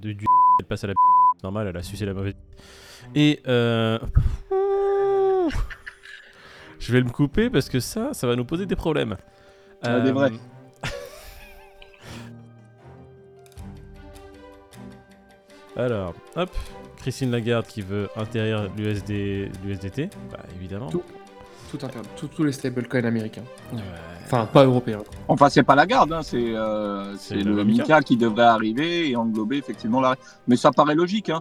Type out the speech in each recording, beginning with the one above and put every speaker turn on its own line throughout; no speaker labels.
du, du elle passe à la normal, elle a sucé la mauvaise. Et euh... je vais le couper parce que ça, ça va nous poser des problèmes.
Ah, des vrais.
Alors, hop, Christine Lagarde qui veut interdire l'USD, l'USDT, bah évidemment.
Tout. Tout interdit. Tous- les stablecoins américains. Enfin, pas européens.
Enfin, c'est pas la garde, hein, c'est euh,
le
le
Mika.
Qui devrait arriver et englober effectivement la. Mais ça paraît logique. Hein.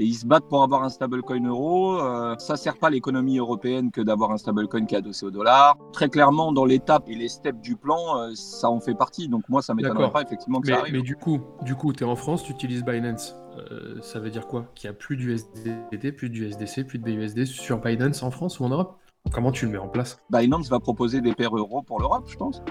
Et ils se battent pour avoir un stablecoin euro. euh, ça sert pas l'économie européenne que d'avoir un stablecoin qui est adossé au dollar. Très clairement, dans l'étape et les steps du plan, euh, ça en fait partie. Donc moi, ça m'étonnerait
D'accord.
pas effectivement que
Mais,
ça arrive.
mais du coup, du coup, t'es en France, tu utilises Binance. Euh, ça veut dire quoi? Qu'il n'y a plus d'USDT, plus d'USDC, plus de BUSD sur Binance en France ou en Europe? Comment tu le mets en place?
Binance va proposer des paires euros pour l'Europe, je pense.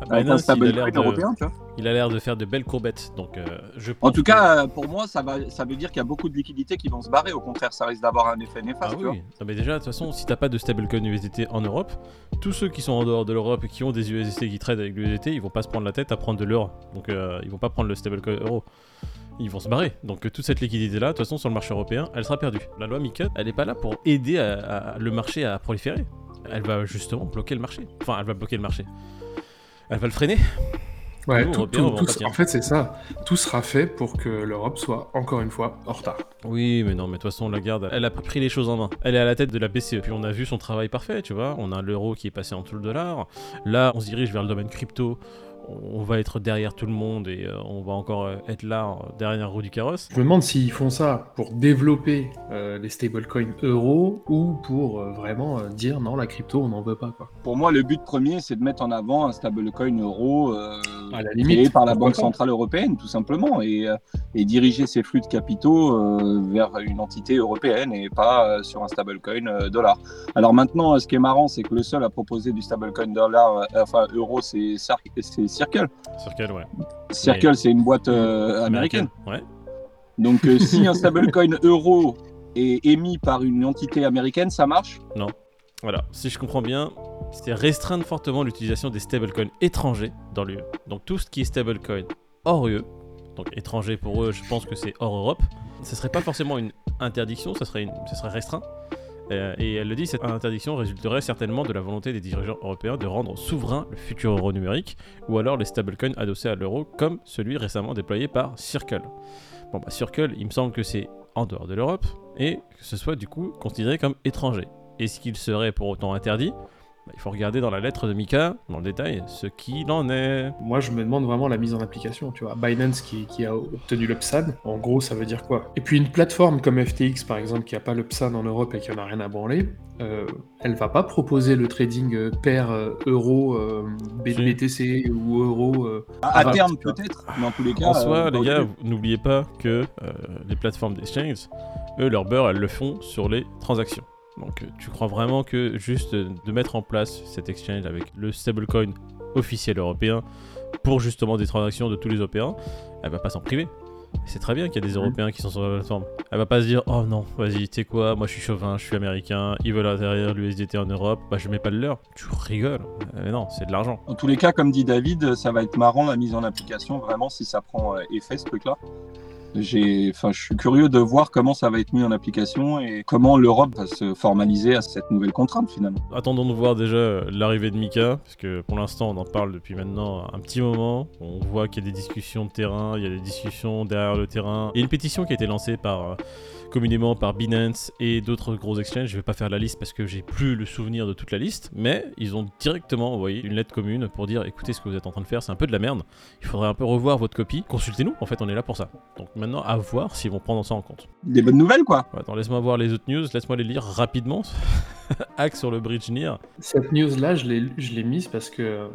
Ah,
un
Binance, il a l'air de,
européen, tu vois.
il a l'air de faire de belles courbettes, donc euh, je
En tout
que-
cas, euh, pour moi, ça, va, ça veut dire qu'il y a beaucoup de liquidités qui vont se barrer. Au contraire, ça risque d'avoir un effet néfaste.
Ah
tu vois.
oui, non, mais déjà, de toute façon, si t'as pas de stablecoin USDT en Europe, tous ceux qui sont en dehors de l'Europe et qui ont des USDT qui traitent avec l'USDT, ils vont pas se prendre la tête à prendre de l'euro. Donc euh, ils vont pas prendre le stablecoin euro. Ils vont se barrer. Donc toute cette liquidité là, de toute façon, sur le marché européen, elle sera perdue. La loi MiCA, elle est pas là pour aider à- à- le marché à proliférer. Elle va justement bloquer le marché. Enfin, elle va bloquer le marché. Elle va le freiner.
Ouais,
Nous,
tout- tout-
on en
tout- fait, c'est ça. Tout sera fait pour que l'Europe soit, encore une fois, en retard.
Oui, mais non, mais de toute façon, Lagarde, elle a pas pris les choses en main. Elle est à la tête de la BCE. Puis on a vu son travail parfait, tu vois. On a l'euro qui est passé en dessous le dollar. Là, on se dirige vers le domaine crypto. On va être derrière tout le monde et euh, on va encore euh, être là, euh, derrière la roue du carrosse.
Je me demande s'ils font ça pour développer euh, les stablecoins euros ou pour euh, vraiment euh, dire non, la crypto, on n'en veut pas. Quoi.
Pour moi, le but premier, c'est de mettre en avant un stablecoin euro euh,
À la
créé par la Banque. Centrale Européenne, tout simplement, et, euh, et diriger ces flux de capitaux euh, vers une entité européenne et pas euh, sur un stablecoin euh, dollar. Alors maintenant, ce qui est marrant, c'est que le seul à proposer du stablecoin dollar, euh, enfin euro, c'est Circle.
Quel, ouais.
Circle, c'est une boîte euh, américaine.
Ouais.
Donc euh, si un stablecoin euro est émis par une entité américaine, ça marche?
Voilà. Si je comprends bien, c'est restreindre fortement l'utilisation des stablecoins étrangers dans l'UE. Donc tout ce qui est stablecoin hors UE, donc étranger pour eux, je pense que c'est hors Europe. Ce serait pas forcément une interdiction, ça serait, une, ça serait restreint. Euh, et elle le dit, cette interdiction résulterait certainement de la volonté des dirigeants européens de rendre souverain le futur euro numérique, ou alors les stablecoins adossés à l'euro, comme celui récemment déployé par Circle. Bon, bah Circle, il me semble que c'est en dehors de l'Europe, et que ce soit du coup considéré comme étranger. Est-ce qu'il serait pour autant interdit? Il faut regarder dans la lettre de Mika, dans le détail, ce qu'il en est.
Moi, je me demande vraiment la mise en application. Tu vois, Binance qui, qui a obtenu l'UPSAN, en gros, ça veut dire quoi? Et puis une plateforme comme FTX, par exemple, qui n'a pas l'UPSAN en Europe et qui en a rien à branler, euh, elle va pas proposer le trading euh, pair euh, euro euh. BTC ou euro. euh,
À, à terme, peut-être, mais en tous les cas.
En soi,
euh,
les gars,
le-
vous- n'oubliez pas que euh, les plateformes d'exchange, eux, leur beurre, elles le font sur les transactions. Donc, euh, tu crois vraiment que juste euh, de mettre en place cet exchange avec le stablecoin officiel européen pour justement des transactions de tous les Européens, elle va pas s'en priver. C'est très bien qu'il y a des Européens qui sont sur la plateforme. Elle va pas se dire Oh non, vas-y, tu sais quoi, moi je suis chauvin, je suis américain, ils veulent interdire l'USDT en Europe, bah je mets pas le leur. Tu rigoles. Euh, Mais non, c'est de l'argent.
En tous les cas, comme dit David, ça va être marrant la mise en application, vraiment, si ça prend effet, ce truc-là. Je suis curieux de voir comment ça va être mis en application et comment l'Europe va se formaliser à cette nouvelle contrainte finalement.
Attendons de voir déjà euh, l'arrivée de Mika, parce que pour l'instant on en parle depuis maintenant un petit moment. On voit qu'il y a des discussions de terrain, il y a des discussions derrière le terrain. Il y a une pétition qui a été lancée par, euh, communément par Binance et d'autres gros exchanges. Je vais pas faire la liste parce que j'ai plus le souvenir de toute la liste, mais ils ont directement envoyé une lettre commune pour dire écoutez ce que vous êtes en train de faire, c'est un peu de la merde. Il faudrait un peu revoir votre copie. Consultez-nous, en fait on est là pour ça. Donc maintenant à voir s'ils vont prendre ça en compte.
Des bonnes nouvelles quoi.
Attends, laisse-moi voir les autres news, laisse-moi les lire rapidement. Hack sur le bridge NIR.
Cette news-là, je l'ai je l'ai mise parce que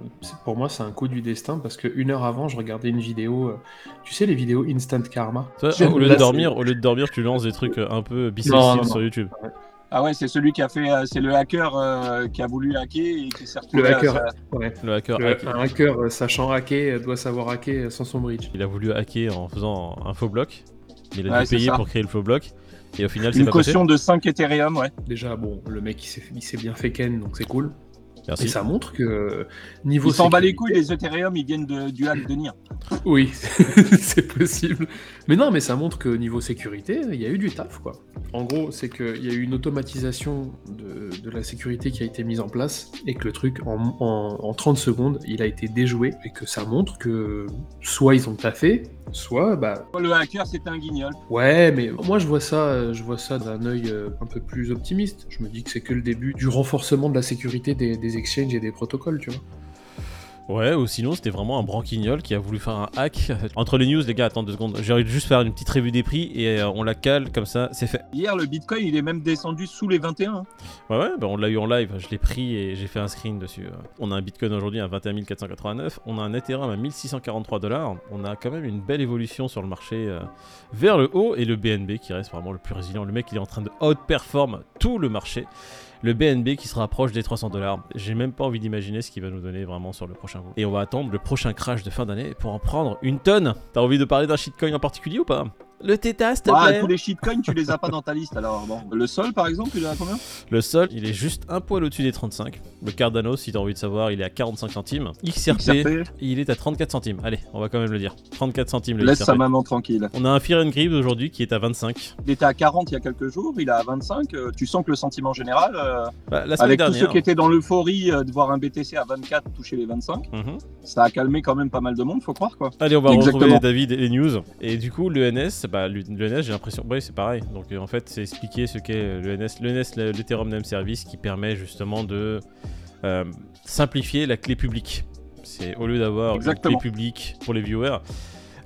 pour moi, c'est un coup du destin. Parce que une heure avant, je regardais une vidéo. euh, tu sais, les vidéos Instant Karma?
Toi, au lieu de dormir, au lieu de dormir, tu lances des trucs euh, un peu
non,
sur. YouTube.
Ah ouais, c'est celui qui a fait, euh, c'est le hacker euh, qui a voulu hacker et qui s'est retrouvé.
Le
à
hacker,
sa-
ouais.
Le hacker,
Le- un hacker sachant hacker doit savoir hacker sans son bridge.
il a voulu hacker en faisant un faux bloc. mais Il a
Ouais,
dû payer
ça.
pour créer le faux bloc. Et au final, c'est
Une
pas passé.
caution de 5 Ethereum, ouais.
Déjà, bon, le mec il s'est bien fait ken, donc c'est cool.
Merci.
Et ça montre que niveau
Il s'en bat les couilles, les Ethereum, ils viennent de- du hack de Nier.
Oui, c'est possible. Mais non, mais ça montre que niveau sécurité, il y a eu du taf, quoi. En gros, c'est qu'il y a eu une automatisation de, de la sécurité qui a été mise en place et que le truc, en, en- en 30 secondes, il a été déjoué et que ça montre que soit ils ont taffé, soit, bah,
Le hacker, c'était un guignol.
ouais, mais moi je vois ça, euh, je vois ça d'un œil euh, un peu plus optimiste. Je me dis que c'est que le début du renforcement de la sécurité des, des exchanges et des protocoles, tu vois.
Ouais, ou sinon c'était vraiment un branquignol qui a voulu faire un hack. Entre les news, les gars, attends deux secondes. J'ai envie de juste faire une petite revue des prix et euh, on la cale comme ça, c'est fait.
Hier, le Bitcoin, il est même descendu sous les 21. hein.
Ouais, ouais, bah on l'a eu en live, je l'ai pris et j'ai fait un screen dessus. On a un Bitcoin aujourd'hui à 21 489, on a un Ethereum à 1643 dollars. On a quand même une belle évolution sur le marché euh, vers le haut et le BNB qui reste vraiment le plus résilient. Le mec, il est en train de outperform tout le marché. Le BNB qui se rapproche des 300 dollars. J'ai même pas envie d'imaginer ce qu'il va nous donner vraiment sur le prochain coup. Et on va attendre le prochain crash de fin d'année pour en prendre une tonne. T'as envie de parler d'un shitcoin en particulier ou pas? Le Theta, s'il te
Ah,
plaît
tous les shitcoins, tu les as pas dans ta liste alors. Bon. Le sol, par exemple, il est à combien?
Le sol, il est juste un poil au-dessus des 35. Le Cardano, si t'as envie de savoir, il est à 45 centimes. XRP,
XRP,
il est à 34 centimes. Allez, on va quand même le dire. 34 centimes le
laisse
XRP.
sa maman tranquille.
On a un Fear and Greed aujourd'hui qui est à 25.
Il était à 40 il y a quelques jours, il est à 25. euh, tu sens que le sentiment général, euh,
Bah, la
avec tous ceux qui étaient dans l'euphorie euh, de voir un BTC à 24 toucher les 25,
Mhm.
ça a calmé quand même pas mal de monde, faut croire quoi.
Allez, on va
Exactement.
retrouver David et les news. Et du coup, l'ENS, bah, l'ENS, j'ai l'impression. Oui, c'est pareil. Donc, euh, en fait, c'est expliquer ce qu'est l'ENS. L'ENS, le- l'Ethereum Name Service, qui permet justement de euh, simplifier la clé publique. C'est au lieu d'avoir une clé publique pour les viewers.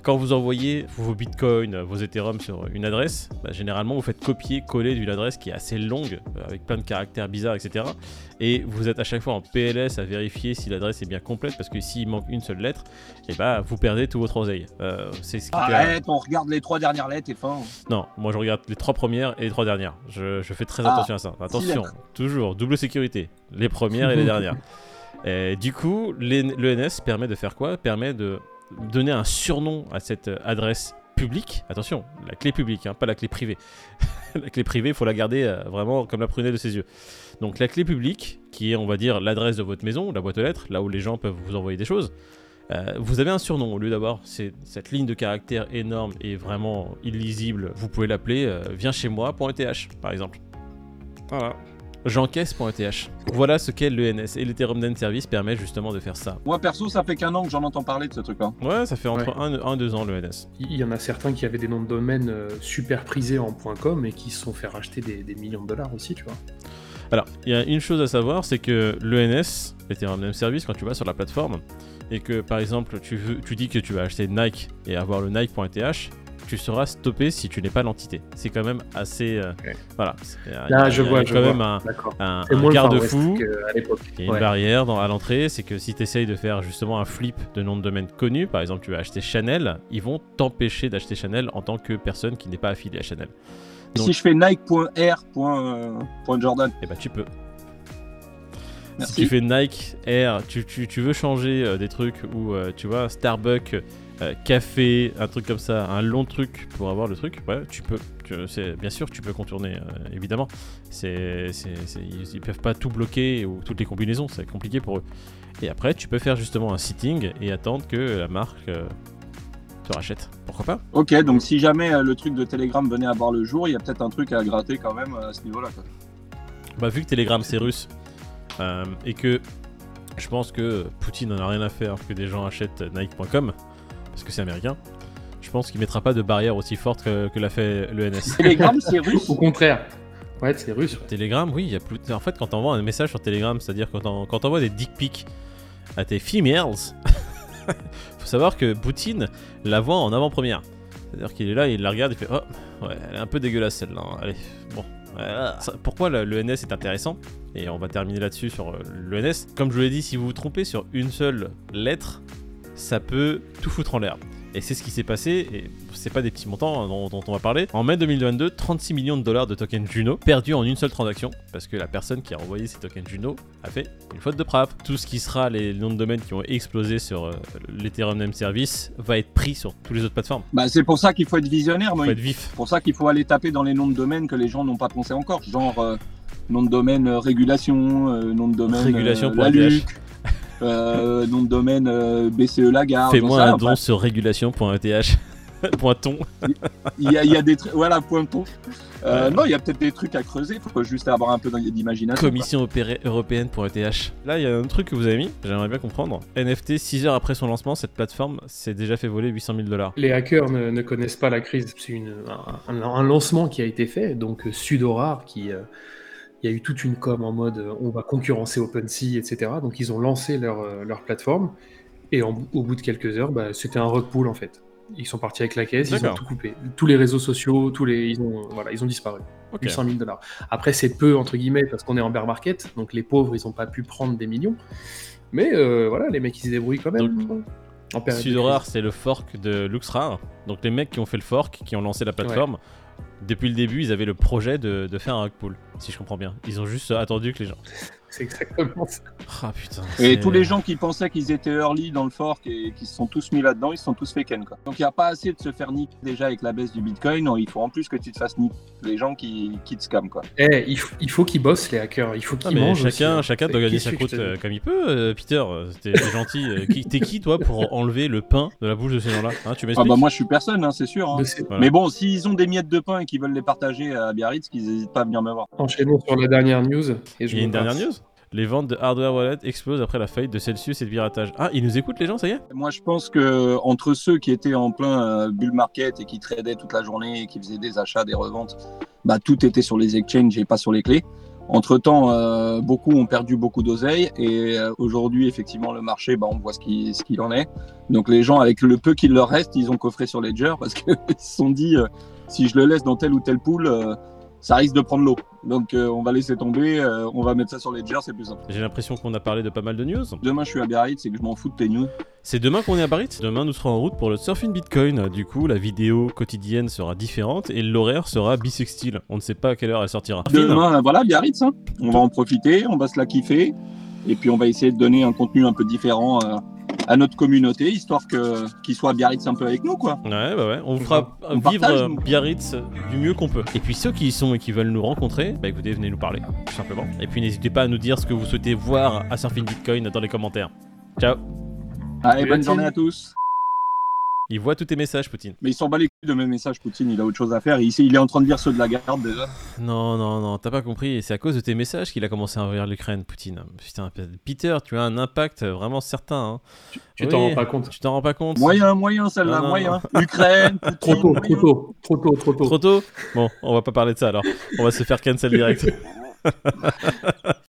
Quand vous envoyez vos bitcoins, vos Ethereum sur une adresse, bah, généralement vous faites copier-coller d'une adresse qui est assez longue, euh, avec plein de caractères bizarres, etc. Et vous êtes à chaque fois en PLS à vérifier si l'adresse est bien complète, parce que s'il manque une seule lettre, et bah vous perdez tout votre oseille. Euh, c'est ce qui.
Arrête, on regarde les trois dernières lettres et fin.
Non, moi je regarde les trois premières et les trois dernières. Je, je fais très
Ah,
attention à ça. Attention, toujours, double sécurité. Les premières et les dernières. Et du coup, l'ENS permet de faire quoi? Permet de donner un surnom à cette euh, adresse publique. Attention, la clé publique, hein, pas la clé privée. la clé privée, il faut la garder euh, vraiment comme la prunelle de ses yeux. Donc la clé publique, qui est, on va dire, l'adresse de votre maison, la boîte aux lettres, là où les gens peuvent vous envoyer des choses. euh, vous avez un surnom au lieu d'avoir cette ligne de caractère énorme et vraiment illisible. Vous pouvez l'appeler viens chez moi.eth par exemple. Voilà. J'encaisse.eth. Voilà ce qu'est l'ENS et l'Ethereum Name Service permet justement de faire ça.
Moi perso, ça fait qu'un an que j'en entends parler de ce truc-là.
Ouais, ça fait entre 1 et 2 ans l'ENS.
Il y en a certains qui avaient des noms de domaine euh, super prisés en .com et qui se sont fait racheter des, des millions de dollars aussi, tu vois.
Alors, il y a une chose à savoir, c'est que l'ENS, l'Ethereum Name Service, quand tu vas sur la plateforme, et que par exemple tu, veux, tu dis que tu vas acheter Nike et avoir le Nike.eth, tu seras stoppé si tu n'es pas l'entité. C'est quand même assez. euh. Voilà. C'est- il y a-
Là, je vois,
quand même un, garde-fou. Il y a une
Ouais.
barrière dans- à l'entrée, c'est que si tu essayes de faire justement un flip de nom de domaine connu, par exemple tu vas acheter Chanel, ils vont t'empêcher d'acheter Chanel en tant que personne qui n'est pas affiliée à Chanel. Donc-
Si je fais Nike.r.jordan,
Et bah tu peux.
Merci.
Si tu fais Nike Air, tu, tu- tu veux changer euh, des trucs ou euh, tu vois Starbucks, euh, café, un truc comme ça, un long truc pour avoir le truc, ouais, tu peux. Tu- bien sûr, tu peux contourner, évidemment. C'est, ils, ils peuvent pas tout bloquer ou toutes les combinaisons, c'est compliqué pour eux. Et après, tu peux faire justement un sitting et attendre que la marque te rachète. Pourquoi pas?
Ok, donc si jamais le truc de Telegram venait à voir le jour, il y a peut-être un truc à gratter quand même à ce niveau-là. quoi.
Bah, vu que Telegram c'est russe euh, et que je pense que Poutine n'en a rien à faire que des gens achètent Nike.com parce que c'est américain, je pense qu'il mettra pas de barrière aussi forte que, que l'a fait l'ENS.
Telegram, c'est russe.
Au contraire. Ouais, c'est russe.
Telegram, oui, il y a plus. En fait, quand t'envoies un message sur Telegram, c'est-à-dire quand t'en- quand t'envoies des dick pics à tes females, faut savoir que Poutine la voit en avant-première. C'est-à-dire qu'il est là, il la regarde, il fait Oh, ouais, elle est un peu dégueulasse celle-là. hein. Allez, bon. Voilà. Ça- pourquoi le- l'ENS est intéressant? Et on va terminer là-dessus sur euh, l'ENS. Comme je vous l'ai dit, si vous vous trompez sur une seule lettre, ça peut tout foutre en l'air. Et c'est ce qui s'est passé, et c'est pas des petits montants hein, dont, dont on va parler. En mai 2022, 36 millions de dollars de tokens Juno perdus en une seule transaction, parce que la personne qui a envoyé ces tokens Juno a fait une faute de frappe. Tout ce qui sera les noms de domaine qui ont explosé sur euh, l'Ethereum Name Service va être pris sur toutes les autres plateformes.
Bah, c'est pour ça qu'il faut être visionnaire,
Faut
moi.
être vif.
C'est pour ça qu'il faut aller taper dans les noms de domaines que les gens n'ont pas pensé encore. Genre, euh, nom de domaine euh, régulation, euh, nom de domaine
Régulation
euh,
pour
la
ATH.
LUC, euh, nom de domaine euh, BCE Lagarde.
Fais-moi un don sur régulation.eth. Pointon.
Il y a, il y a des trucs, voilà, pointon. Euh,
Ouais.
Non, il y a peut-être des trucs à creuser, faut juste avoir un peu d'imagination.
Commission opérée- européenne.eth. Là, il y a un truc que vous avez mis, j'aimerais bien comprendre. NFT, 6 heures après son lancement, cette plateforme s'est déjà fait voler 800 000 dollars.
Les hackers ne, ne connaissent pas la crise. C'est un, lancement qui a été fait, donc euh, Sudorar, qui euh, il y a eu toute une com en mode euh, on va concurrencer OpenSea, etc. Donc ils ont lancé leur, euh, leur plateforme et en- au bout de quelques heures, bah, c'était un rug pull en fait. Ils sont partis avec la caisse, ils ont tout coupé. Tous les réseaux sociaux, tous les, ils ont, voilà, ils ont disparu.
Ok.
800 000 dollars. Après, c'est peu entre guillemets parce qu'on est en bear market, donc les pauvres, ils n'ont pas pu prendre des millions. Mais euh, voilà, les mecs, ils se débrouillent quand même. en période de
Sudorar,
crise.
c'est le fork de Luxrar. Donc les mecs qui ont fait le fork, qui ont lancé la plateforme, depuis le début, ils avaient le projet de, de faire un rug pull, si je comprends bien. Ils ont juste attendu que les gens.
C'est exactement ça.
Ah putain.
Et tous les gens qui pensaient qu'ils étaient early dans le fork et qui se sont tous mis là-dedans, ils se sont tous fait ken. Quoi. Donc il n'y a pas assez de se faire niquer déjà avec la baisse du bitcoin. Non, il faut en plus que tu te fasses niquer les gens qui, qui te scamment. Quoi.
Eh, il, faut- il faut qu'ils bossent les hackers, il faut qu'ils
mais
mangent.
chacun,
aussi.
chacun doit gagner sa croûte euh, comme il peut, euh, Peter. euh, T'es gentil. T'es qui, toi, pour enlever le pain de la bouche de ces gens-là hein, Tu
Ah bah moi je suis personne, hein, c'est sûr. hein.
Mais c'est-
Voilà.
Mais bon, s'ils ont des miettes de pain et qu'ils veulent les partager à Biarritz, qu'ils n'hésitent pas à venir me voir.
Enchaînons sur la dernière news. Et je
Il y a une dernière news? Les ventes de hardware wallet explosent après la faillite de Celsius et de piratage. Ah, ils nous écoutent les gens, ça y est?
Moi je pense que entre ceux qui étaient en plein euh, bull market et qui tradaient toute la journée et qui faisaient des achats, des reventes, bah tout était sur les exchanges et pas sur les clés. Entre temps, beaucoup ont perdu beaucoup d'oseille et euh, aujourd'hui, effectivement, le marché, bah, on voit ce qu'il ce en est. Donc les gens, avec le peu qu'il leur reste, ils ont coffré sur Ledger parce qu'ils se sont dit, euh, si je le laisse dans tel ou tel pool, euh, ça risque de prendre l'eau. Donc euh, on va laisser tomber, euh, on va mettre ça sur Ledger, c'est plus simple.
J'ai l'impression qu'on a parlé de pas mal de news.
Demain, je suis à Biarritz et que je m'en fous de tes news.
C'est demain qu'on est à Biarritz. Demain, nous serons en route pour le Surfing Bitcoin. Du coup, la vidéo quotidienne sera différente et l'horaire sera bisextile. On ne sait pas à quelle heure elle sortira.
Demain, voilà, Biarritz, hein. on va en profiter, on va se la kiffer, et puis on va essayer de donner un contenu un peu différent euh, à notre communauté, histoire que qu'ils soient à Biarritz un peu avec nous, quoi.
Ouais, bah ouais. On vous fera
On
vivre
partage,
euh. Biarritz du mieux qu'on peut. Et puis ceux qui y sont et qui veulent nous rencontrer, bah écoutez, venez nous parler, tout simplement. Et puis n'hésitez pas à nous dire ce que vous souhaitez voir à Surfing Bitcoin dans les commentaires. Ciao.
Allez, bonne journée à tous.
Il voit tous tes messages, Poutine.
Mais il s'en bat les couilles de mes messages, Poutine, il a autre chose à faire. Ici, il est en train de lire ceux de la garde déjà.
Non, non, non, t'as pas compris. C'est à cause de tes messages qu'il a commencé à envahir l'Ukraine, Poutine. Putain, Peter, tu as un impact vraiment certain. Hein.
Tu t'en
Oui.
rends pas compte.
Tu t'en rends pas compte
Moyen, moyen, celle-là, moyen. Ukraine,
Trop tôt,
moyen.
trop tôt, trop tôt, trop tôt.
Trop tôt? Bon, on va pas parler de ça alors. On va se faire cancel direct.